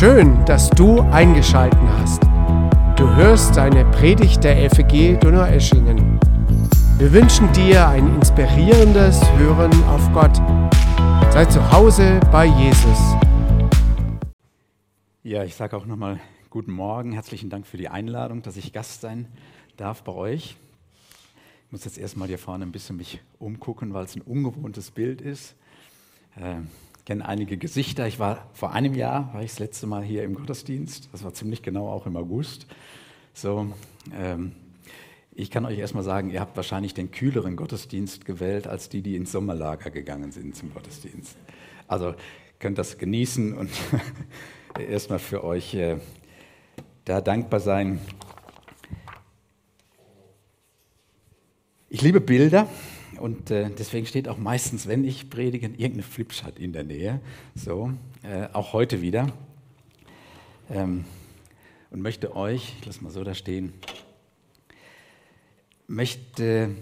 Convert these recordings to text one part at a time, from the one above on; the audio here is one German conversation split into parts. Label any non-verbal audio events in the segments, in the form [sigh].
Schön, dass du eingeschalten hast. Du hörst eine Predigt der FEG Donaueschingen. Wir wünschen dir ein inspirierendes Hören auf Gott. Sei zu Hause bei Jesus. Ja, ich sage auch nochmal guten Morgen. Herzlichen Dank für die Einladung, dass ich Gast sein darf bei euch. Ich muss jetzt erstmal hier vorne ein bisschen mich umgucken, weil es ein ungewohntes Bild ist. Äh, kenne einige Gesichter. Ich war vor einem Jahr, war ich das letzte Mal hier im Gottesdienst. Das war ziemlich genau auch im August. So, ähm, ich kann euch erstmal sagen, ihr habt wahrscheinlich den kühleren Gottesdienst gewählt, als die, die ins Sommerlager gegangen sind zum Gottesdienst. Also könnt das genießen und [laughs] erstmal für euch äh, da dankbar sein. Ich liebe Bilder. Und äh, deswegen steht auch meistens, wenn ich predige, irgendeine Flipchart in der Nähe. So, äh, auch heute wieder. Ähm, und möchte euch, ich lasse mal so da stehen, möchte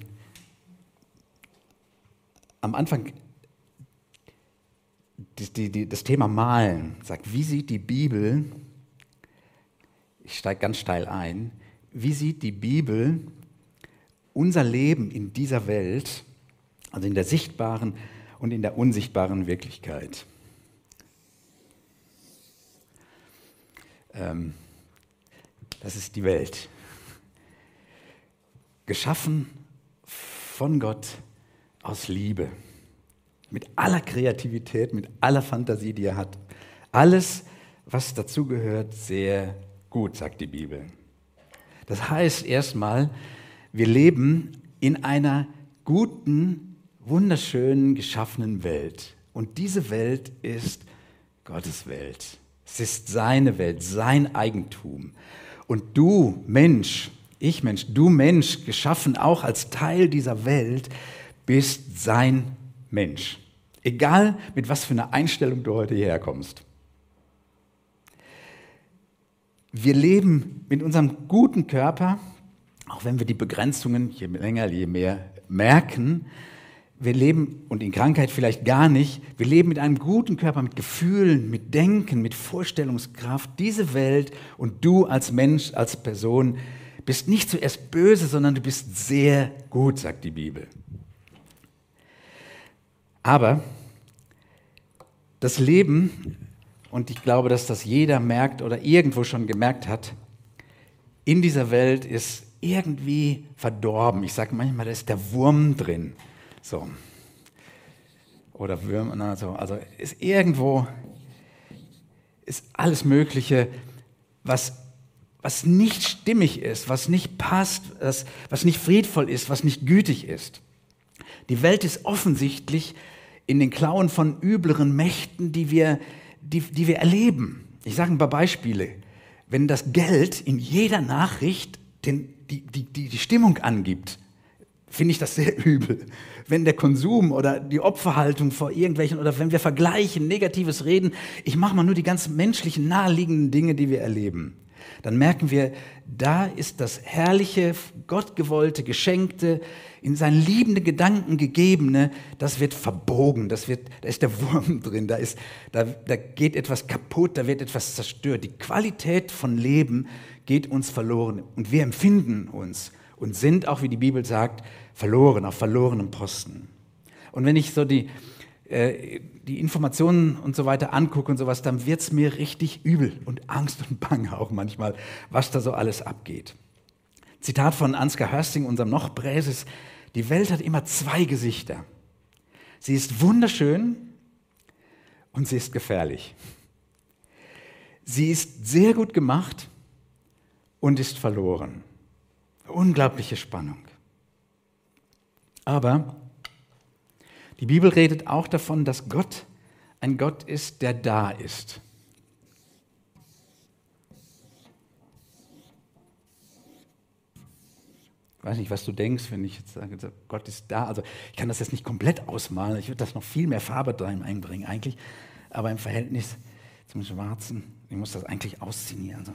am Anfang die, die, das Thema Malen sagt, wie sieht die Bibel, ich steige ganz steil ein, wie sieht die Bibel unser Leben in dieser Welt also in der sichtbaren und in der unsichtbaren Wirklichkeit. Ähm, das ist die Welt. Geschaffen von Gott aus Liebe. Mit aller Kreativität, mit aller Fantasie, die er hat. Alles, was dazugehört, sehr gut, sagt die Bibel. Das heißt erstmal, wir leben in einer guten, wunderschönen, geschaffenen Welt. Und diese Welt ist Gottes Welt. Es ist seine Welt, sein Eigentum. Und du Mensch, ich Mensch, du Mensch, geschaffen auch als Teil dieser Welt, bist sein Mensch. Egal mit was für einer Einstellung du heute hierher kommst. Wir leben mit unserem guten Körper, auch wenn wir die Begrenzungen je länger, je mehr merken, wir leben, und in Krankheit vielleicht gar nicht, wir leben mit einem guten Körper, mit Gefühlen, mit Denken, mit Vorstellungskraft. Diese Welt und du als Mensch, als Person bist nicht zuerst böse, sondern du bist sehr gut, sagt die Bibel. Aber das Leben, und ich glaube, dass das jeder merkt oder irgendwo schon gemerkt hat, in dieser Welt ist irgendwie verdorben. Ich sage manchmal, da ist der Wurm drin. So. Oder Würmer, also, also ist irgendwo, ist alles Mögliche, was, was nicht stimmig ist, was nicht passt, was, was nicht friedvoll ist, was nicht gütig ist. Die Welt ist offensichtlich in den Klauen von übleren Mächten, die wir, die, die wir erleben. Ich sage ein paar Beispiele. Wenn das Geld in jeder Nachricht den, die, die, die, die Stimmung angibt, finde ich das sehr [laughs] übel wenn der Konsum oder die Opferhaltung vor irgendwelchen oder wenn wir vergleichen, negatives Reden, ich mache mal nur die ganz menschlichen, naheliegenden Dinge, die wir erleben, dann merken wir, da ist das herrliche, gottgewollte, geschenkte, in seinen liebenden Gedanken gegebene, das wird verbogen, das wird, da ist der Wurm [laughs] drin, da, ist, da, da geht etwas kaputt, da wird etwas zerstört. Die Qualität von Leben geht uns verloren und wir empfinden uns und sind auch, wie die Bibel sagt, verloren, auf verlorenem Posten. Und wenn ich so die, äh, die Informationen und so weiter angucke und sowas, dann wird es mir richtig übel und Angst und Bange auch manchmal, was da so alles abgeht. Zitat von Ansgar Hörsting, unserem noch Präses, die Welt hat immer zwei Gesichter. Sie ist wunderschön und sie ist gefährlich. Sie ist sehr gut gemacht und ist verloren. Unglaubliche Spannung. Aber die Bibel redet auch davon, dass Gott ein Gott ist, der da ist. Ich weiß nicht, was du denkst, wenn ich jetzt sage, Gott ist da. Also ich kann das jetzt nicht komplett ausmalen. Ich würde das noch viel mehr Farbe drin einbringen eigentlich. Aber im Verhältnis zum Schwarzen, ich muss das eigentlich ausziehen. Also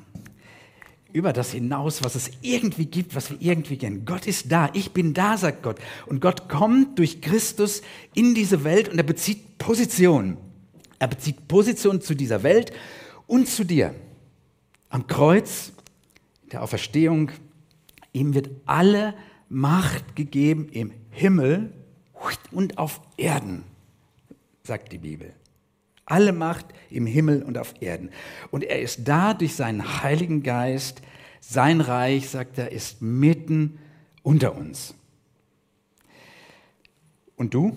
über das hinaus, was es irgendwie gibt, was wir irgendwie kennen. Gott ist da, ich bin da, sagt Gott. Und Gott kommt durch Christus in diese Welt und er bezieht Position. Er bezieht Position zu dieser Welt und zu dir. Am Kreuz, der Auferstehung, ihm wird alle Macht gegeben im Himmel und auf Erden, sagt die Bibel. Alle Macht im Himmel und auf Erden. Und er ist da durch seinen Heiligen Geist. Sein Reich, sagt er, ist mitten unter uns. Und du?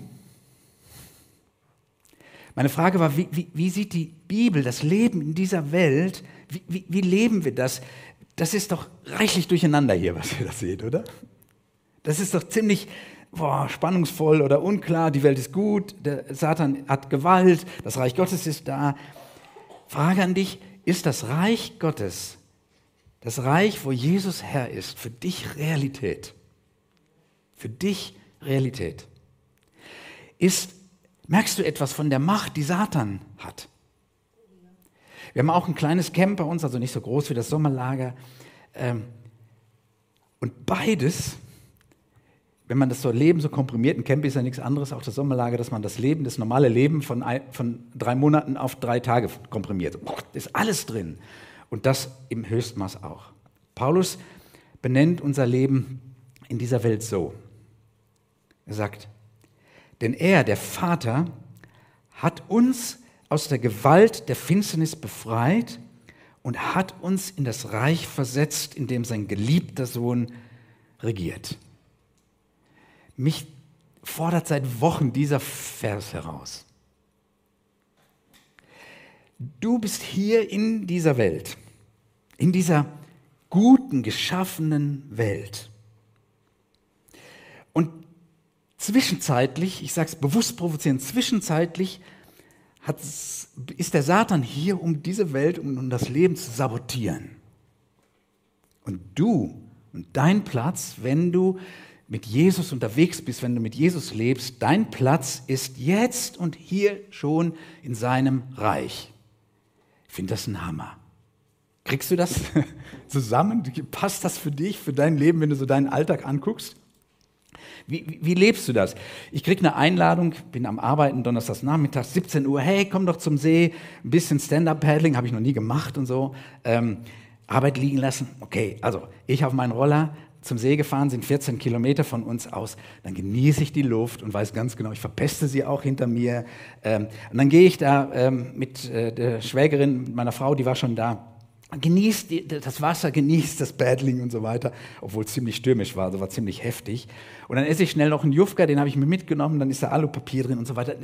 Meine Frage war, wie, wie, wie, sieht die Bibel das Leben in dieser Welt, wie, wie, leben wir das? Das ist doch reichlich durcheinander hier, was ihr da seht, oder? Das ist doch ziemlich boah, spannungsvoll oder unklar. Die Welt ist gut, der Satan hat Gewalt, das Reich Gottes ist da. Frage an dich, ist das Reich Gottes, das Reich, wo Jesus Herr ist, für dich Realität? Für dich Realität. Ist Merkst du etwas von der Macht, die Satan hat? Wir haben auch ein kleines Camp bei uns, also nicht so groß wie das Sommerlager. Ähm, und beides, wenn man das so Leben so komprimiert, ein Camp ist ja nichts anderes, auch das Sommerlager, dass man das Leben, das normale Leben von, ein, von drei Monaten auf drei Tage komprimiert. Da ist alles drin. Und das im Höchstmaß auch. Paulus benennt unser Leben in dieser Welt so. Er sagt, denn er, der Vater, hat uns aus der Gewalt der Finsternis befreit und hat uns in das Reich versetzt, in dem sein geliebter Sohn regiert. Mich fordert seit Wochen dieser Vers heraus. Du bist hier in dieser Welt, in dieser guten, geschaffenen Welt. Und Zwischenzeitlich, ich sage es bewusst provozierend, zwischenzeitlich ist der Satan hier, um diese Welt, um, um das Leben zu sabotieren. Und du und dein Platz, wenn du mit Jesus unterwegs bist, wenn du mit Jesus lebst, dein Platz ist jetzt und hier schon in seinem Reich. Ich finde das ein Hammer. Kriegst du das [laughs] zusammen? Passt das für dich, für dein Leben, wenn du so deinen Alltag anguckst? Wie, wie, wie lebst du das? Ich kriege eine Einladung, bin am Arbeiten, donnerstags Nachmittag, 17 Uhr, hey, komm doch zum See, ein bisschen Stand-Up-Paddling, habe ich noch nie gemacht und so. Ähm, Arbeit liegen lassen, okay, also ich auf meinen Roller zum See gefahren, sind 14 Kilometer von uns aus, dann genieße ich die Luft und weiß ganz genau, ich verpeste sie auch hinter mir. Ähm, und dann gehe ich da ähm, mit äh, der Schwägerin, meiner Frau, die war schon da, genießt das Wasser, genießt das Paddling und so weiter, obwohl es ziemlich stürmisch war, also war ziemlich heftig. Und dann esse ich schnell noch einen Jufka, den habe ich mir mitgenommen, dann ist da Alupapier drin und so weiter.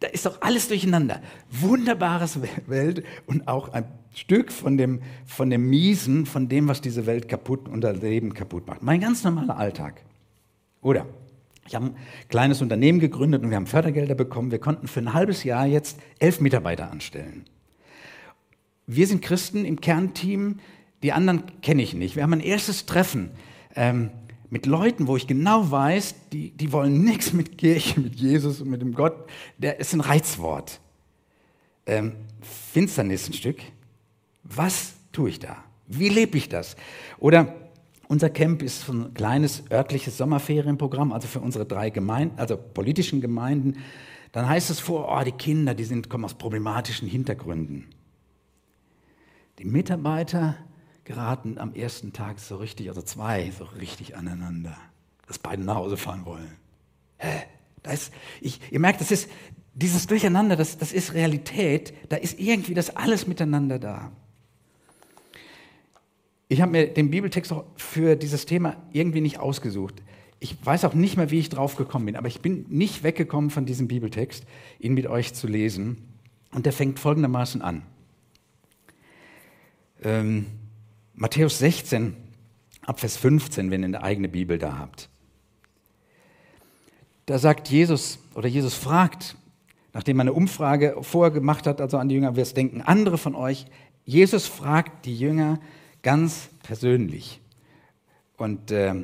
Da ist doch alles durcheinander. Wunderbares Welt und auch ein Stück von dem, von dem Miesen, von dem, was diese Welt kaputt und das Leben kaputt macht. Mein ganz normaler Alltag. Oder? Ich habe ein kleines Unternehmen gegründet und wir haben Fördergelder bekommen. Wir konnten für ein halbes Jahr jetzt elf Mitarbeiter anstellen. Wir sind Christen im Kernteam, die anderen kenne ich nicht. Wir haben ein erstes Treffen ähm, mit Leuten, wo ich genau weiß, die, die wollen nichts mit Kirche, mit Jesus und mit dem Gott. Der ist ein Reizwort. Ähm, Finsternis ein Stück. Was tue ich da? Wie lebe ich das? Oder unser Camp ist ein kleines örtliches Sommerferienprogramm, also für unsere drei Gemeinden, also politischen Gemeinden. Dann heißt es vor, oh, die Kinder, die sind, kommen aus problematischen Hintergründen. Die Mitarbeiter geraten am ersten Tag so richtig, also zwei, so richtig aneinander, dass beide nach Hause fahren wollen. Hä? Da ist, ich, ihr merkt, das ist dieses Durcheinander, das, das ist Realität, da ist irgendwie das alles miteinander da. Ich habe mir den Bibeltext auch für dieses Thema irgendwie nicht ausgesucht. Ich weiß auch nicht mehr, wie ich drauf gekommen bin, aber ich bin nicht weggekommen von diesem Bibeltext, ihn mit euch zu lesen. Und der fängt folgendermaßen an ähm, Matthäus 16, Abvers 15, wenn ihr eine eigene Bibel da habt. Da sagt Jesus, oder Jesus fragt, nachdem er eine Umfrage vorher gemacht hat, also an die Jünger, wir denken andere von euch, Jesus fragt die Jünger ganz persönlich. Und äh,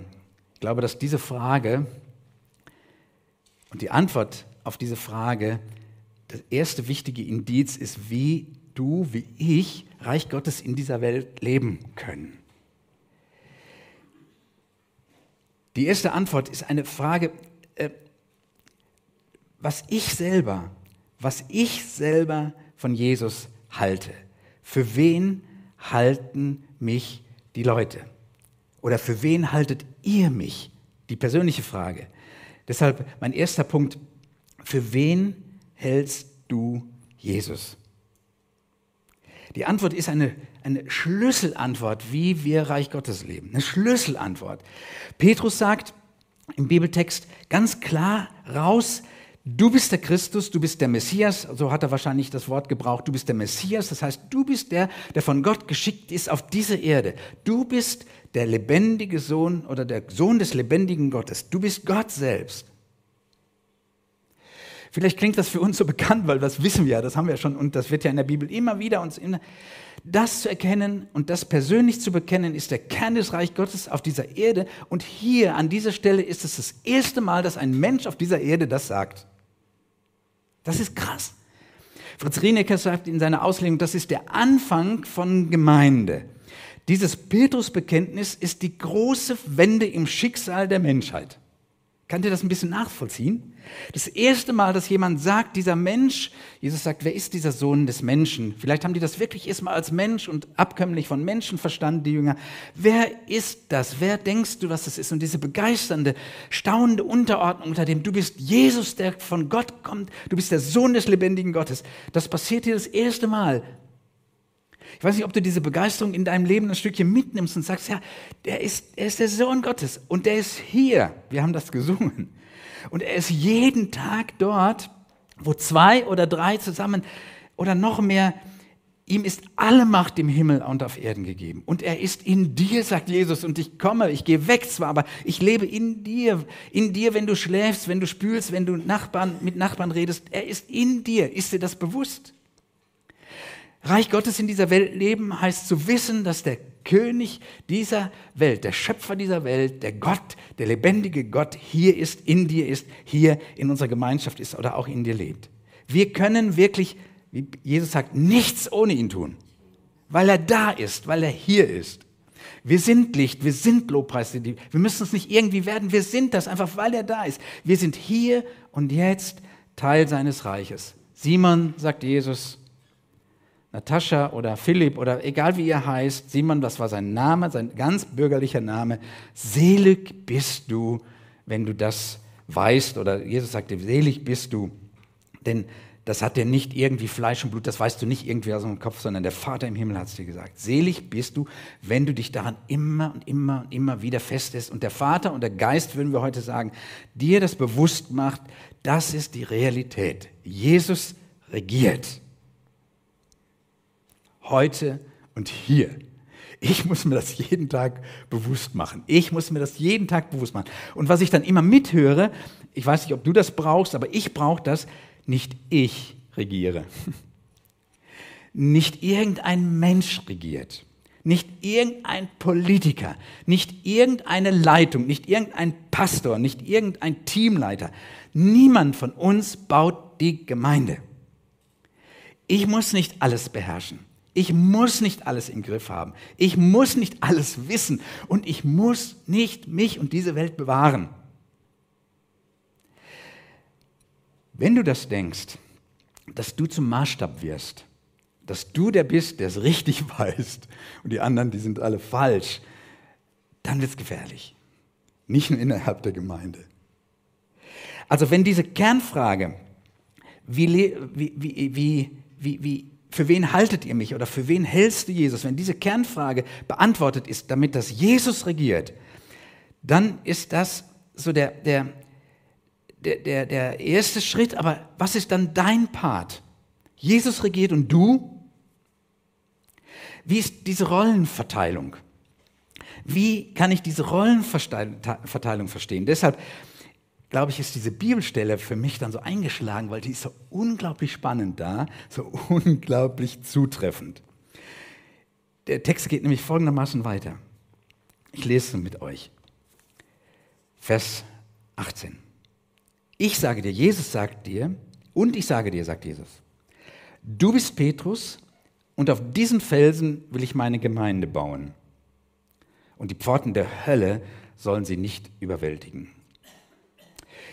ich glaube, dass diese Frage und die Antwort auf diese Frage das erste wichtige Indiz ist, wie du wie ich Reich Gottes in dieser Welt leben können? Die erste Antwort ist eine Frage, äh, was ich selber, was ich selber von Jesus halte. für wen halten mich die Leute? Oder für wen haltet ihr mich? Die persönliche Frage. Deshalb mein erster Punkt, für wen hältst du Jesus? Die Antwort ist eine, eine Schlüsselantwort, wie wir Reich Gottes leben. Eine Schlüsselantwort. Petrus sagt im Bibeltext ganz klar raus, du bist der Christus, du bist der Messias, so hat er wahrscheinlich das Wort gebraucht, du bist der Messias, das heißt, du bist der, der von Gott geschickt ist auf diese Erde. Du bist der lebendige Sohn oder der Sohn des lebendigen Gottes. Du bist Gott selbst. Vielleicht klingt das für uns so bekannt, weil das wissen wir ja, das haben wir schon und das wird ja in der Bibel immer wieder uns in das zu erkennen und das persönlich zu bekennen, ist der Kern des Reich Gottes auf dieser Erde. Und hier an dieser Stelle ist es das erste Mal, dass ein Mensch auf dieser Erde das sagt. Das ist krass. Fritz Rienecker sagt in seiner Auslegung, das ist der Anfang von Gemeinde. Dieses Petrusbekenntnis ist die große Wende im Schicksal der Menschheit. Kann ihr das ein bisschen nachvollziehen? Das erste Mal, dass jemand sagt, dieser Mensch, Jesus sagt, wer ist dieser Sohn des Menschen? Vielleicht haben die das wirklich erstmal als Mensch und abkömmlich von Menschen verstanden, die Jünger. Wer ist das? Wer denkst du, was das ist? Und diese begeisternde, staunende Unterordnung unter dem, du bist Jesus, der von Gott kommt, du bist der Sohn des lebendigen Gottes. Das passiert hier das erste Mal. Ich weiß nicht, ob du diese Begeisterung in deinem Leben ein Stückchen mitnimmst und sagst, ja, der ist, er ist der Sohn Gottes und der ist hier. Wir haben das gesungen. Und er ist jeden Tag dort, wo zwei oder drei zusammen oder noch mehr, ihm ist alle Macht im Himmel und auf Erden gegeben. Und er ist in dir, sagt Jesus, und ich komme, ich gehe weg zwar, aber ich lebe in dir. In dir, wenn du schläfst, wenn du spülst, wenn du Nachbarn, mit Nachbarn redest. Er ist in dir. Ist dir das bewusst? Reich Gottes in dieser Welt leben heißt zu wissen, dass der König dieser Welt, der Schöpfer dieser Welt, der Gott, der lebendige Gott hier ist, in dir ist, hier in unserer Gemeinschaft ist oder auch in dir lebt. Wir können wirklich, wie Jesus sagt, nichts ohne ihn tun, weil er da ist, weil er hier ist. Wir sind Licht, wir sind Lobpreis. Wir müssen es nicht irgendwie werden, wir sind das einfach, weil er da ist. Wir sind hier und jetzt Teil seines Reiches. Simon, sagt Jesus, Natascha oder Philipp oder egal wie ihr heißt, Simon, das war sein Name, sein ganz bürgerlicher Name. Selig bist du, wenn du das weißt. Oder Jesus sagte, selig bist du. Denn das hat dir nicht irgendwie Fleisch und Blut, das weißt du nicht irgendwie aus dem Kopf, sondern der Vater im Himmel hat es dir gesagt. Selig bist du, wenn du dich daran immer und immer und immer wieder festest. Und der Vater und der Geist, würden wir heute sagen, dir das bewusst macht, das ist die Realität. Jesus regiert heute und hier. Ich muss mir das jeden Tag bewusst machen. Ich muss mir das jeden Tag bewusst machen. Und was ich dann immer mithöre, ich weiß nicht, ob du das brauchst, aber ich brauche das, nicht ich regiere. [laughs] Nicht irgendein Mensch regiert. Nicht irgendein Politiker, nicht irgendeine Leitung, nicht irgendein Pastor, nicht irgendein Teamleiter. Niemand von uns baut die Gemeinde. Ich muss nicht alles beherrschen. Ich muss nicht alles im Griff haben. Ich muss nicht alles wissen. Und ich muss nicht mich und diese Welt bewahren. Wenn du das denkst, dass du zum Maßstab wirst, dass du der bist, der es richtig [laughs] weiß und die anderen, die sind alle falsch, dann wird es gefährlich. Nicht nur innerhalb der Gemeinde. Also wenn diese Kernfrage, wie, wie, wie, wie, wie für wen haltet ihr mich oder für wen hältst du Jesus? Wenn diese Kernfrage beantwortet ist, damit das Jesus regiert, dann ist das so der, der, der, der, der erste Schritt. Aber was ist dann dein Part? Jesus regiert und du? Wie ist diese Rollenverteilung? Wie kann ich diese Rollenverteilung verstehen? Deshalb glaube ich, ist diese Bibelstelle für mich dann so eingeschlagen, weil die ist so unglaublich spannend da, so [laughs] unglaublich zutreffend. Der Text geht nämlich folgendermaßen weiter. Ich lese es mit euch. Vers 18. Ich sage dir, Jesus sagt dir, und ich sage dir, sagt Jesus, du bist Petrus und auf diesen Felsen will ich meine Gemeinde bauen. Und die Pforten der Hölle sollen sie nicht überwältigen.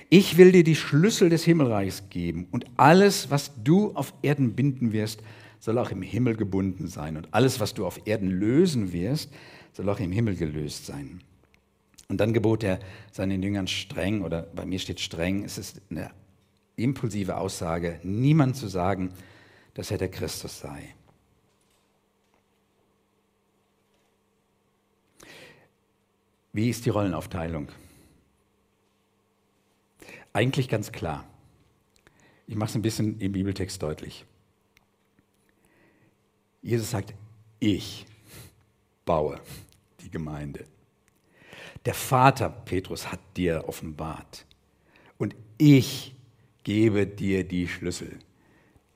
Ich will dir die Schlüssel des Himmelreichs geben und alles, was du auf Erden binden wirst, soll auch im Himmel gebunden sein. Und alles, was du auf Erden lösen wirst, soll auch im Himmel gelöst sein. Und dann gebot er seinen Jüngern streng, oder bei mir steht streng, es ist eine impulsive Aussage, niemand zu sagen, dass er der Christus sei. Wie ist die Rollenaufteilung? Eigentlich ganz klar. Ich mache es ein bisschen im Bibeltext deutlich. Jesus sagt, ich baue die Gemeinde. Der Vater, Petrus, hat dir offenbart. Und ich gebe dir die Schlüssel.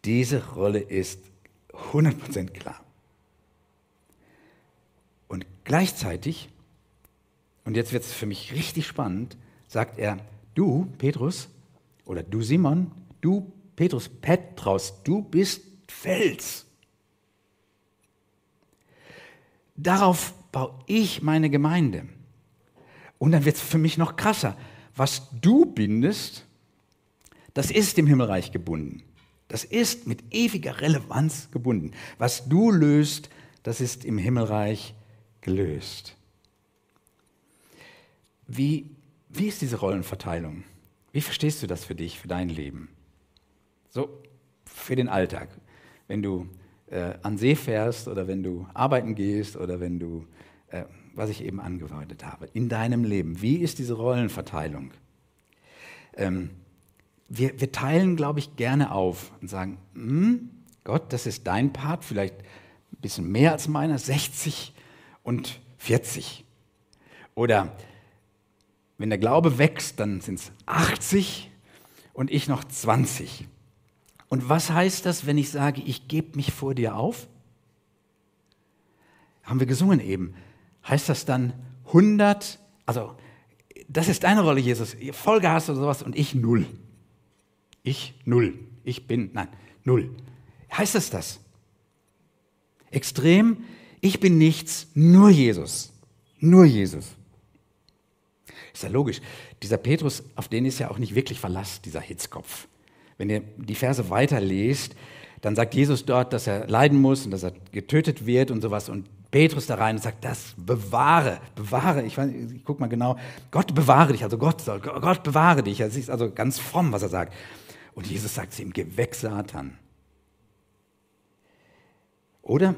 Diese Rolle ist 100% klar. Und gleichzeitig, und jetzt wird es für mich richtig spannend, sagt er, du, Petrus, oder du, Simon, du, Petrus, Petraus, du bist Fels. Darauf baue ich meine Gemeinde. Und dann wird es für mich noch krasser. Was du bindest, das ist im Himmelreich gebunden. Das ist mit ewiger Relevanz gebunden. Was du löst, das ist im Himmelreich gelöst. Wie, wie ist diese Rollenverteilung? Wie verstehst du das für dich, für dein Leben? So, für den Alltag. Wenn du äh, an See fährst oder wenn du arbeiten gehst oder wenn du, äh, was ich eben angedeutet habe, in deinem Leben. Wie ist diese Rollenverteilung? Ähm, wir, wir, teilen, glaube ich, gerne auf und sagen, hm, Gott, das ist dein Part, vielleicht ein bisschen mehr als meiner, 60 und 40. Oder wenn der Glaube wächst, dann sind es 80 und ich noch 20. Und was heißt das, wenn ich sage, ich gebe mich vor dir auf? Haben wir gesungen eben. Heißt das dann 100, also das ist deine Rolle, Jesus, Vollgas oder sowas und ich null. Ich null. Ich bin, nein, null. Heißt das das? Extrem, ich bin nichts, nur Jesus. Nur Jesus. Ist ja logisch. Dieser Petrus, auf den ist ja auch nicht wirklich Verlass, dieser Hitzkopf. Wenn ihr die Verse weiterlest, dann sagt Jesus dort, dass er leiden muss und dass er getötet wird und sowas. Und Petrus da rein und sagt, das bewahre, bewahre. Ich, ich guck mal genau. Gott bewahre dich, also Gott soll, Gott bewahre dich. Es ist also ganz fromm, was er sagt. Und Jesus sagt zu ihm, geh weg, Satan. Oder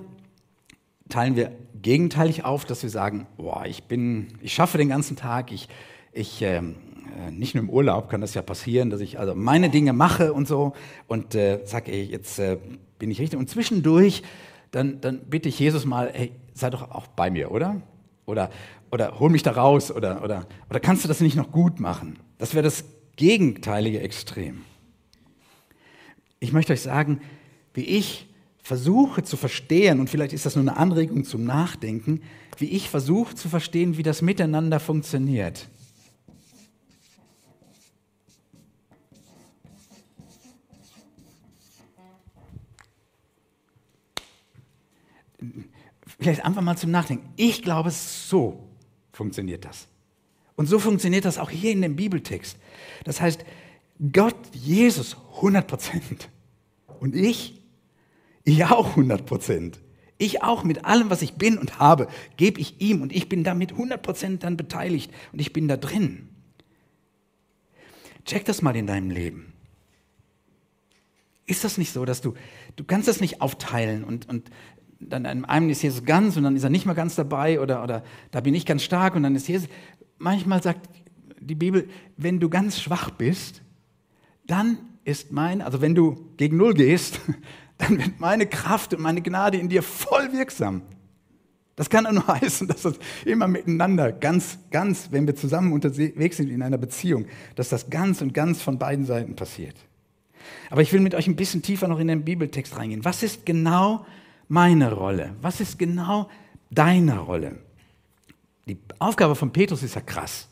teilen wir gegenteilig auf, dass wir sagen, boah, ich bin, ich schaffe den ganzen Tag, ich, ich, ähm, äh, nicht nur im Urlaub kann das ja passieren, dass ich also meine Dinge mache und so und äh, sage, ey, jetzt äh, bin ich richtig. Und zwischendurch, dann, dann bitte ich Jesus mal, hey, sei doch auch bei mir, oder? Oder, oder hol mich da raus oder, oder, oder kannst du das nicht noch gut machen? Das wäre das gegenteilige Extrem. Ich möchte euch sagen, wie ich versuche zu verstehen, und vielleicht ist das nur eine Anregung zum Nachdenken, wie ich versuche zu verstehen, wie das miteinander funktioniert. vielleicht einfach mal zum Nachdenken. Ich glaube, so funktioniert das. Und so funktioniert das auch hier in dem Bibeltext. Das heißt, Gott, Jesus 100 Prozent. Und ich, ich auch 100 Prozent. Ich auch mit allem, was ich bin und habe, gebe ich ihm und ich bin damit 100 Prozent dann beteiligt und ich bin da drin. Check das mal in deinem Leben. Ist das nicht so, dass du, du kannst das nicht aufteilen und, und dann in einem ist Jesus ganz und dann ist er nicht mehr ganz dabei oder, oder da bin ich ganz stark und dann ist Jesus. Manchmal sagt die Bibel, wenn du ganz schwach bist, dann ist mein, also wenn du gegen Null gehst, [laughs] dann wird meine Kraft und meine Gnade in dir voll wirksam. Das kann nur [laughs] heißen, dass das immer miteinander, ganz, ganz, wenn wir zusammen unterwegs sind in einer Beziehung, dass das ganz und ganz von beiden Seiten passiert. Aber ich will mit euch ein bisschen tiefer noch in den Bibeltext reingehen. Was ist genau meine Rolle? Was ist genau deine Rolle? Die Aufgabe von Petrus ist ja krass.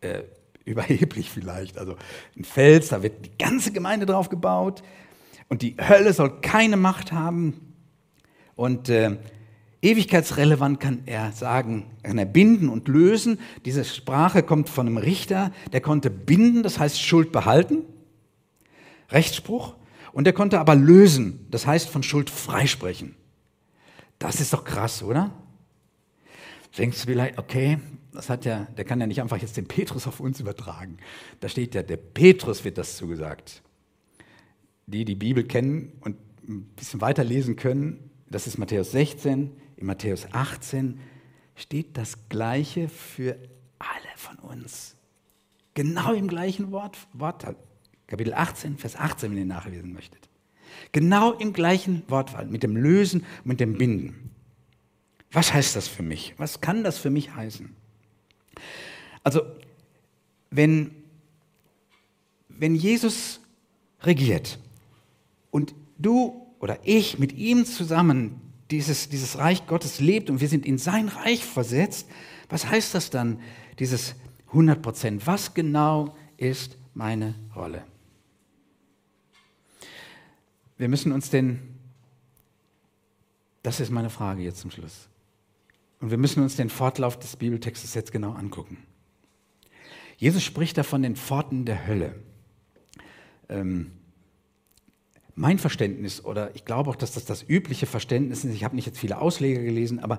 Äh, überheblich vielleicht. Also ein Fels, da wird die ganze Gemeinde drauf gebaut und die Hölle soll keine Macht haben. Und äh, ewigkeitsrelevant kann er sagen, kann er binden und lösen. Diese Sprache kommt von einem Richter, der konnte binden, das heißt Schuld behalten, Rechtsspruch Und er konnte aber lösen, das heißt von Schuld freisprechen. Das ist doch krass, oder? Denkst du vielleicht, okay, das hat ja, der kann ja nicht einfach jetzt den Petrus auf uns übertragen. Da steht ja, der Petrus wird das zugesagt. Die die Bibel kennen und ein bisschen weiterlesen können, das ist Matthäus 16, in Matthäus 18 steht das Gleiche für alle von uns. Genau im gleichen Wort, Wort Kapitel 18, Vers 18, wenn ihr nachlesen möchtet. Genau im gleichen Wortwahl, mit dem Lösen mit dem Binden. Was heißt das für mich? Was kann das für mich heißen? Also, wenn, wenn Jesus regiert und du oder ich mit ihm zusammen dieses, dieses Reich Gottes lebt und wir sind in sein Reich versetzt, was heißt das dann, dieses 100 Prozent? Was genau ist meine Rolle? Wir müssen uns den, das ist meine Frage jetzt zum Schluss, und wir müssen uns den Fortlauf des Bibeltextes jetzt genau angucken. Jesus spricht da von den Pforten der Hölle. Ähm, mein Verständnis, oder ich glaube auch, dass das das übliche Verständnis ist, ich habe nicht jetzt viele Ausleger gelesen, aber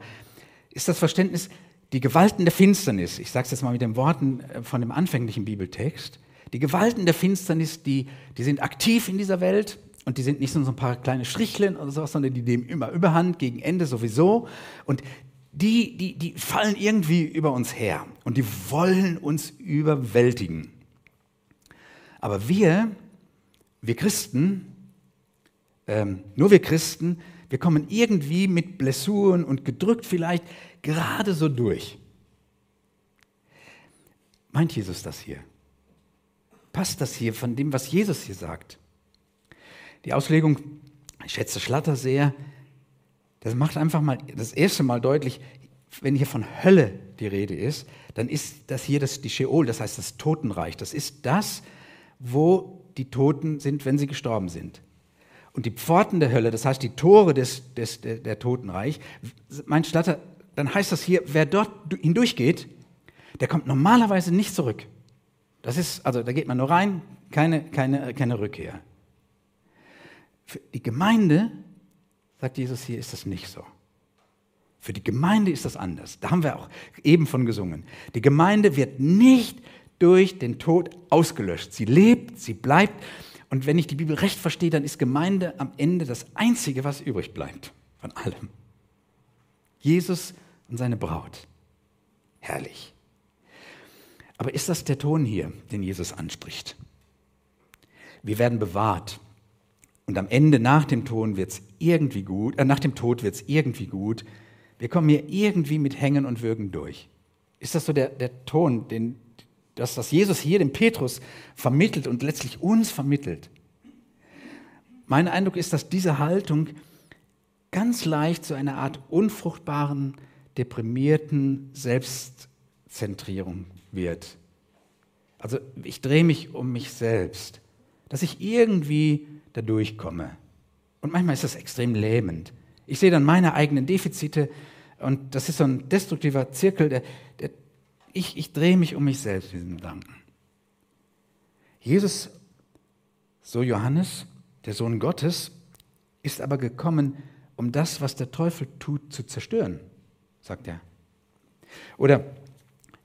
ist das Verständnis, die Gewalten der Finsternis, ich sage es jetzt mal mit den Worten äh, von dem anfänglichen Bibeltext, die Gewalten der Finsternis, die, die sind aktiv in dieser Welt und die sind nicht nur so ein paar kleine Strichlen oder sowas, sondern die nehmen immer Überhand, gegen Ende sowieso. Und die, die, die fallen irgendwie über uns her und die wollen uns überwältigen. Aber wir, wir Christen, ähm, nur wir Christen, wir kommen irgendwie mit Blessuren und gedrückt vielleicht gerade so durch. Meint Jesus das hier? Passt das hier von dem, was Jesus hier sagt? Die Auslegung, ich schätze Schlatter sehr, das macht einfach mal das erste Mal deutlich, wenn hier von Hölle die Rede ist, dann ist das hier das, die Sheol, das heißt das Totenreich. Das ist das, wo die Toten sind, wenn sie gestorben sind. Und die Pforten der Hölle, das heißt die Tore des, des, der, der Totenreich, mein Statter, dann heißt das hier, wer dort hindurchgeht, der kommt normalerweise nicht zurück. Das ist, also da geht man nur rein, keine, keine, keine Rückkehr. Für die Gemeinde, sagt Jesus hier, ist das nicht so. Für die Gemeinde ist das anders. Da haben wir auch eben von gesungen. Die Gemeinde wird nicht durch den Tod ausgelöscht. Sie lebt, sie bleibt. Und wenn ich die Bibel recht verstehe, dann ist Gemeinde am Ende das Einzige, was übrig bleibt von allem. Jesus und seine Braut. Herrlich. Aber ist das der Ton hier, den Jesus anspricht? Wir werden bewahrt. Und am Ende, nach dem, Ton wird's irgendwie gut, äh, nach dem Tod wird es irgendwie gut. Wir kommen hier irgendwie mit Hängen und Würgen durch. Ist das so der, der Ton, den, das Jesus hier dem Petrus vermittelt und letztlich uns vermittelt. Mein Eindruck ist, dass diese Haltung ganz leicht zu einer Art unfruchtbaren, deprimierten Selbstzentrierung wird. Also ich drehe mich um mich selbst, dass ich irgendwie da durchkomme. Und manchmal ist das extrem lähmend. Ich sehe dann meine eigenen Defizite und das ist so ein destruktiver Zirkel, der ich, ich drehe mich um mich selbst, diesen Gedanken. Jesus, so Johannes, der Sohn Gottes, ist aber gekommen, um das, was der Teufel tut, zu zerstören, sagt er. Oder,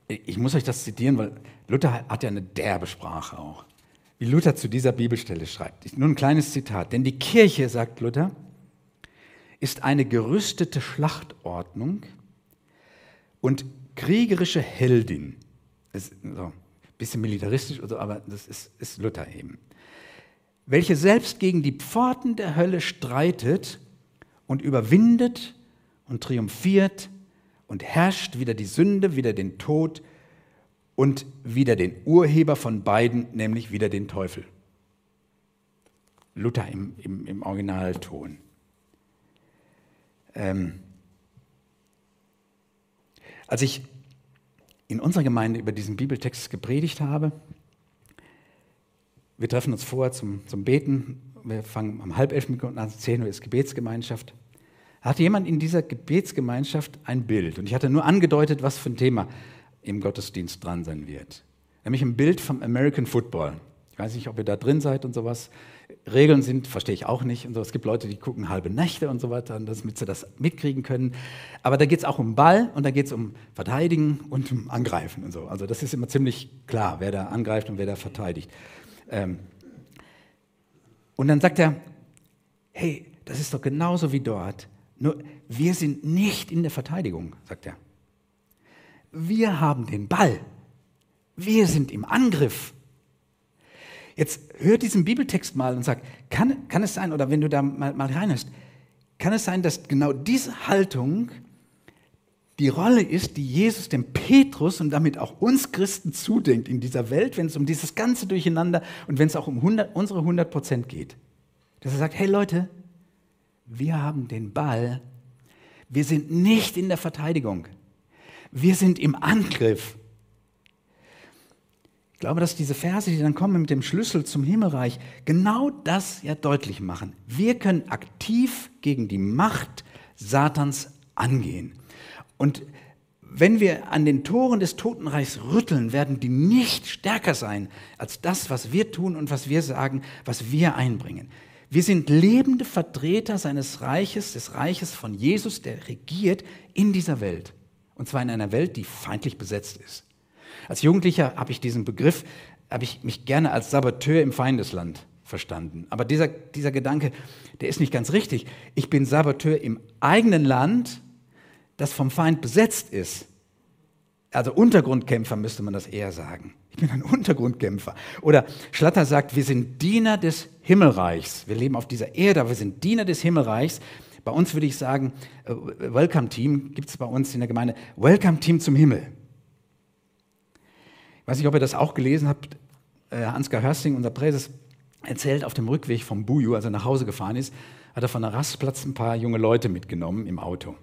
ich muss euch das zitieren, weil Luther hat ja eine derbe Sprache auch. Wie Luther zu dieser Bibelstelle schreibt. Nur ein kleines Zitat. Denn die Kirche, sagt Luther, ist eine gerüstete Schlachtordnung und kriegerische Heldin. Ist so ein bisschen militaristisch, oder, aber das ist, ist Luther eben. Welche selbst gegen die Pforten der Hölle streitet und überwindet und triumphiert und herrscht wieder die Sünde, wieder den Tod und wieder den Urheber von beiden, nämlich wieder den Teufel. Luther im, im, im Originalton. Ähm, als ich in unserer Gemeinde über diesen Bibeltext gepredigt habe, wir treffen uns vor zum, zum Beten, wir fangen am halb elf Minuten an, zehn Uhr ist Gebetsgemeinschaft. Hatte jemand in dieser Gebetsgemeinschaft ein Bild und ich hatte nur angedeutet, was für ein Thema im Gottesdienst dran sein wird. Nämlich ein Bild vom American Football. Ich weiß nicht, ob ihr da drin seid und sowas. Regeln sind, verstehe ich auch nicht. Und so. Es gibt Leute, die gucken halbe Nächte und so weiter, damit sie das mitkriegen können. Aber da geht es auch um Ball und da geht es um Verteidigen und um Angreifen und so. Also das ist immer ziemlich klar, wer da angreift und wer da verteidigt. Ähm und dann sagt er, hey, das ist doch genauso wie dort. Nur wir sind nicht in der Verteidigung, sagt er. Wir haben den Ball. Wir sind im Angriff. Jetzt hör diesen Bibeltext mal und sag, kann, kann es sein, oder wenn du da mal, mal reinhörst, kann es sein, dass genau diese Haltung die Rolle ist, die Jesus dem Petrus und damit auch uns Christen zudenkt in dieser Welt, wenn es um dieses ganze Durcheinander und wenn es auch um 100, unsere 100 Prozent geht. Dass er sagt, hey Leute, wir haben den Ball, wir sind nicht in der Verteidigung, wir sind im Angriff. Ich glaube, dass diese Verse, die dann kommen mit dem Schlüssel zum Himmelreich, genau das ja deutlich machen. Wir können aktiv gegen die Macht Satans angehen. Und wenn wir an den Toren des Totenreichs rütteln, werden die nicht stärker sein als das, was wir tun und was wir sagen, was wir einbringen. Wir sind lebende Vertreter seines Reiches, des Reiches von Jesus, der regiert in dieser Welt. Und zwar in einer Welt, die feindlich besetzt ist. Als Jugendlicher habe ich diesen Begriff, habe ich mich gerne als Saboteur im Feindesland verstanden. Aber dieser, dieser Gedanke, der ist nicht ganz richtig. Ich bin Saboteur im eigenen Land, das vom Feind besetzt ist. Also Untergrundkämpfer müsste man das eher sagen. Ich bin ein Untergrundkämpfer. Oder Schlatter sagt, wir sind Diener des Himmelreichs. Wir leben auf dieser Erde, aber wir sind Diener des Himmelreichs. Bei uns würde ich sagen, äh, Welcome Team gibt es bei uns in der Gemeinde. Welcome Team zum Himmel weiß nicht, ob ihr das auch gelesen habt. Äh, Ansgar Hörsting, unser Präses, erzählt, auf dem Rückweg vom Buju, als er nach Hause gefahren ist, hat er von der Rastplatz ein paar junge Leute mitgenommen im Auto.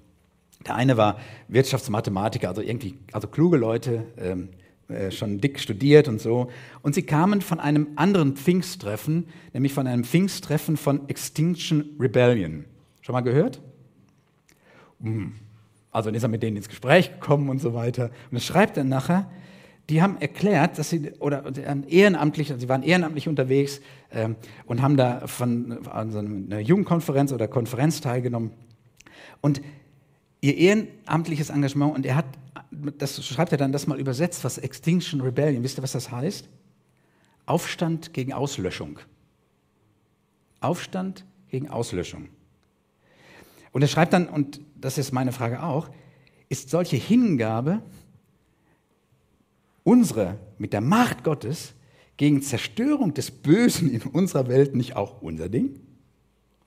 Der eine war Wirtschaftsmathematiker, also irgendwie, also kluge Leute, ähm, äh, schon dick studiert und so. Und sie kamen von einem anderen Pfingsttreffen, nämlich von einem Pfingsttreffen von Extinction Rebellion. Schon mal gehört? Hm. Also dann ist er mit denen ins Gespräch gekommen und so weiter. Und dann schreibt er nachher, die haben erklärt, dass sie, oder ehrenamtlich, sie waren ehrenamtlich unterwegs ähm, und haben da von an so einer Jugendkonferenz oder Konferenz teilgenommen. Und ihr ehrenamtliches Engagement, und er hat, das schreibt er dann das mal übersetzt, was Extinction Rebellion, wisst ihr, was das heißt? Aufstand gegen Auslöschung. Aufstand gegen Auslöschung. Und er schreibt dann, und das ist meine Frage auch, ist solche Hingabe, unsere, mit der Macht Gottes gegen Zerstörung des Bösen in unserer Welt nicht auch unser Ding?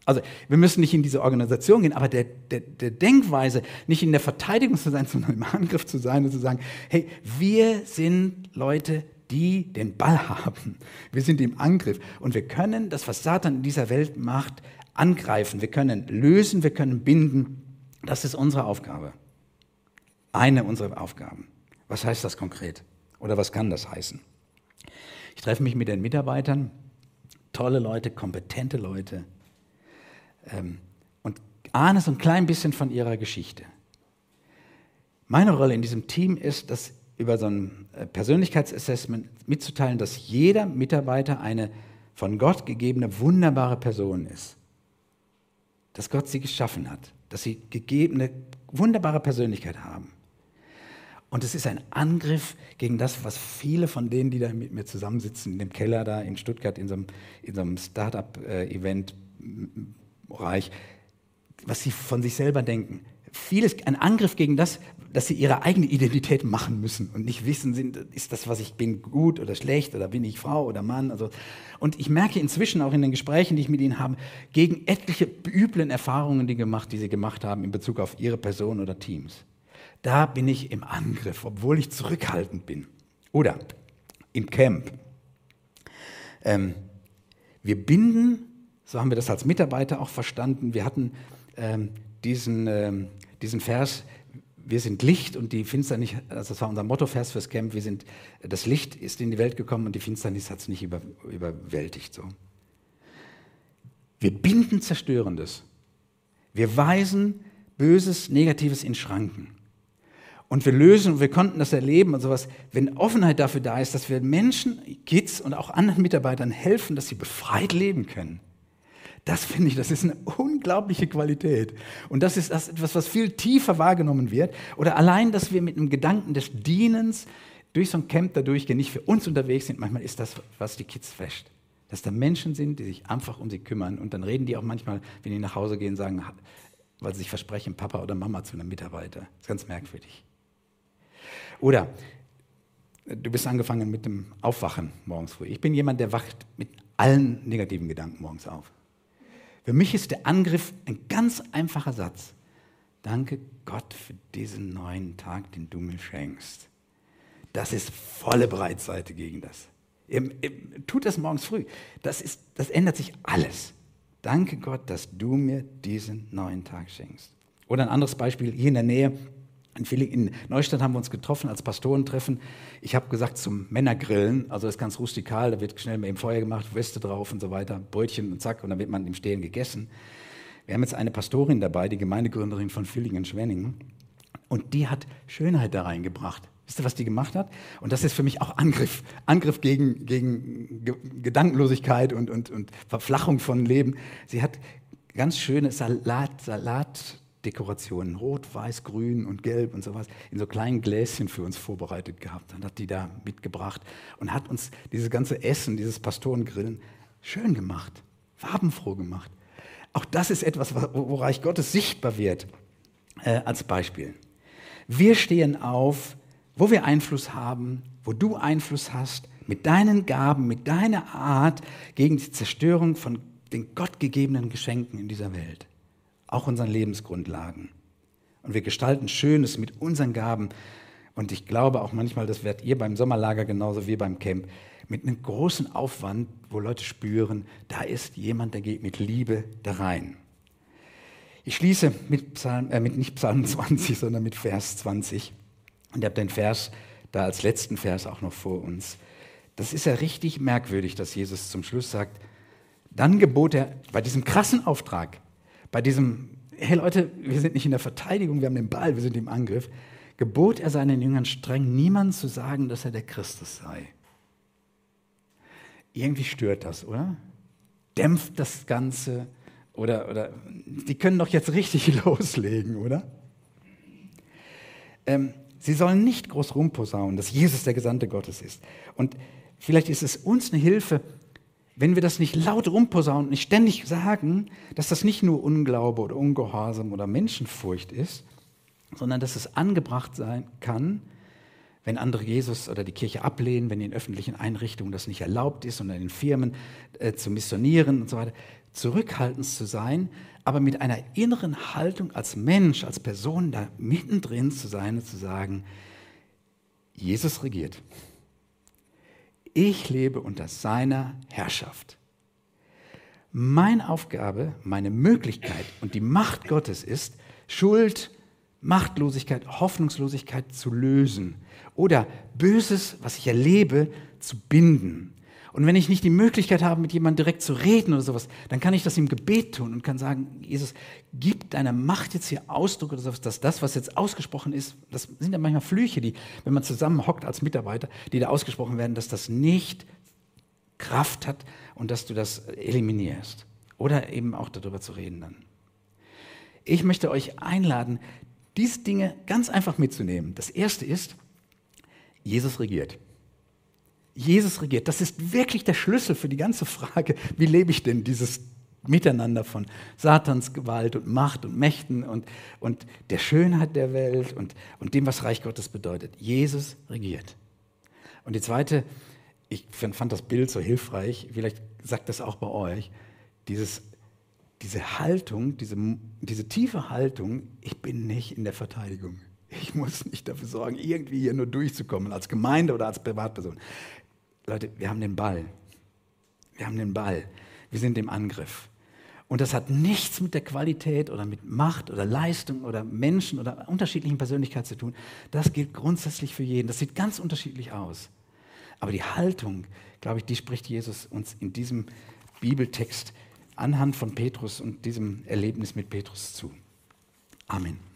Also wir müssen nicht in diese Organisation gehen, aber der, der, der, Denkweise, nicht in der Verteidigung zu sein, [laughs] sondern im Angriff zu sein und zu sagen, hey, wir sind Leute, die den Ball haben. Wir sind im Angriff und wir können das, was Satan in dieser Welt macht, angreifen. Wir können lösen, wir können binden. Das ist unsere Aufgabe. Eine unserer Aufgaben. Was heißt das konkret? Oder was kann das heißen? Ich treffe mich mit den Mitarbeitern, tolle Leute, kompetente Leute ähm, und ahne so ein klein bisschen von ihrer Geschichte. Meine Rolle in diesem Team ist, das über so ein äh, Persönlichkeitsassessment mitzuteilen, dass jeder Mitarbeiter eine von Gott gegebene wunderbare Person ist. Dass Gott sie geschaffen hat, dass sie gegebene wunderbare Persönlichkeit haben. Und es ist ein Angriff gegen das, was viele von denen, die da mit mir zusammensitzen, in dem Keller da in Stuttgart, in so einem, in so einem Start-up-Event-Bereich, was sie von sich selber denken. Vieles, ein Angriff gegen das, dass sie ihre eigene Identität machen müssen und nicht wissen, sind, ist das, was ich bin, gut oder schlecht oder bin ich Frau oder Mann. Also, und ich merke inzwischen auch in den Gesprächen, die ich mit ihnen habe, gegen etliche üblen Erfahrungen, die, gemacht, die sie gemacht haben in Bezug auf ihre Person oder Teams. Da bin ich im Angriff, obwohl ich zurückhaltend bin. Oder im Camp. Ähm, wir binden, so haben wir das als Mitarbeiter auch verstanden, wir hatten ähm, diesen, ähm, diesen Vers, wir sind Licht und die Finsternis, also das war unser Mottovers fürs Camp, wir sind, das Licht ist in die Welt gekommen und die Finsternis hat es nicht über, überwältigt. So. Wir binden Zerstörendes. Wir weisen Böses, Negatives in Schranken. Und wir lösen und wir konnten das erleben und sowas, wenn Offenheit dafür da ist, dass wir Menschen, Kids und auch anderen Mitarbeitern helfen, dass sie befreit leben können. Das finde ich, das ist eine unglaubliche Qualität. Und das ist das etwas, was viel tiefer wahrgenommen wird. Oder allein, dass wir mit einem Gedanken des Dienens durch so ein Camp da durchgehen, nicht für uns unterwegs sind. Manchmal ist das, was die Kids flasht. Dass da Menschen sind, die sich einfach um sie kümmern. Und dann reden die auch manchmal, wenn die nach Hause gehen, sagen, weil sie sich versprechen, Papa oder Mama zu einem Mitarbeiter. Das ist ganz merkwürdig. Oder du bist angefangen mit dem Aufwachen morgens früh. Ich bin jemand, der wacht mit allen negativen Gedanken morgens auf. Für mich ist der Angriff ein ganz einfacher Satz. Danke Gott für diesen neuen Tag, den du mir schenkst. Das ist volle Breitseite gegen das. Ihr, ihr, tut das morgens früh. Das, ist, das ändert sich alles. Danke Gott, dass du mir diesen neuen Tag schenkst. Oder ein anderes Beispiel hier in der Nähe. In Neustadt haben wir uns getroffen als Pastorentreffen. Ich habe gesagt zum Männergrillen, also das ist ganz rustikal, da wird schnell mit dem Feuer gemacht, Weste drauf und so weiter, Brötchen und zack, und dann wird man im Stehen gegessen. Wir haben jetzt eine Pastorin dabei, die Gemeindegründerin von Villingen-Schwenningen, und die hat Schönheit da reingebracht. Wisst ihr, was die gemacht hat? Und das ist für mich auch Angriff. Angriff gegen, gegen Gedankenlosigkeit und, und, und Verflachung von Leben. Sie hat ganz schöne Salat, Salatdekorationen, rot, weiß, grün und gelb und sowas, in so kleinen Gläschen für uns vorbereitet gehabt. Dann hat die da mitgebracht und hat uns dieses ganze Essen, dieses Pastorengrillen schön gemacht, farbenfroh gemacht. Auch das ist etwas, wo Reich Gottes sichtbar wird, äh, als Beispiel. Wir stehen auf wo wir Einfluss haben, wo du Einfluss hast, mit deinen Gaben, mit deiner Art gegen die Zerstörung von den gottgegebenen Geschenken in dieser Welt, auch unseren Lebensgrundlagen. Und wir gestalten Schönes mit unseren Gaben. Und ich glaube auch manchmal, das werdet ihr beim Sommerlager genauso wie beim Camp, mit einem großen Aufwand, wo Leute spüren, da ist jemand, der geht mit Liebe da rein. Ich schließe mit, Psalm, äh, mit nicht Psalm [laughs] 20, sondern mit Vers 20. Und ihr habt den Vers da als letzten Vers auch noch vor uns. Das ist ja richtig merkwürdig, dass Jesus zum Schluss sagt, dann gebot er bei diesem krassen Auftrag, bei diesem, hey Leute, wir sind nicht in der Verteidigung, wir haben den Ball, wir sind im Angriff, gebot er seinen Jüngern streng, niemand zu sagen, dass er der Christus sei. Irgendwie stört das, oder? Dämpft das Ganze oder, oder die können doch jetzt richtig [laughs] loslegen, oder? Ähm, Sie sollen nicht groß rumposaunen, dass Jesus der Gesandte Gottes ist. Und vielleicht ist es uns eine Hilfe, wenn wir das nicht laut rumposaunen und nicht ständig sagen, dass das nicht nur Unglaube oder Ungehorsam oder Menschenfurcht ist, sondern dass es angebracht sein kann, wenn andere Jesus oder die Kirche ablehnen, wenn in öffentlichen Einrichtungen das nicht erlaubt ist und in Firmen äh, zu missionieren und so weiter, zurückhaltend zu sein, aber mit einer inneren Haltung als Mensch, als Person da mittendrin zu sein und zu sagen, Jesus regiert. Ich lebe unter seiner Herrschaft. Meine Aufgabe, meine Möglichkeit und die Macht Gottes ist, Schuld, Machtlosigkeit, Hoffnungslosigkeit zu lösen oder Böses, was ich erlebe, zu binden. Und wenn ich nicht die Möglichkeit habe, mit jemandem direkt zu reden oder sowas, dann kann ich das im Gebet tun und kann sagen, Jesus, gib deiner Macht jetzt hier Ausdruck oder sowas, dass das, was jetzt ausgesprochen ist, das sind ja manchmal Flüche, die, wenn man zusammen hockt als Mitarbeiter, die da ausgesprochen werden, dass das nicht Kraft hat und dass du das eliminierst. Oder eben auch darüber zu reden dann. Ich möchte euch einladen, diese Dinge ganz einfach mitzunehmen. Das erste ist, Jesus regiert. Jesus regiert. Das ist wirklich der Schlüssel für die ganze Frage, wie lebe ich denn dieses Miteinander von Satans Gewalt und Macht und Mächten und, und der Schönheit der Welt und, und dem, was Reich Gottes bedeutet. Jesus regiert. Und die zweite, ich fand das Bild so hilfreich, vielleicht sagt das auch bei euch, dieses, diese Haltung, diese, diese tiefe Haltung, ich bin nicht in der Verteidigung. Ich muss nicht dafür sorgen, irgendwie hier nur durchzukommen, als Gemeinde oder als Privatperson. Leute, wir haben den Ball. Wir haben den Ball. Wir sind im Angriff. Und das hat nichts mit der Qualität oder mit Macht oder Leistung oder Menschen oder unterschiedlichen Persönlichkeiten zu tun. Das gilt grundsätzlich für jeden. Das sieht ganz unterschiedlich aus. Aber die Haltung, glaube ich, die spricht Jesus uns in diesem Bibeltext anhand von Petrus und diesem Erlebnis mit Petrus zu. Amen.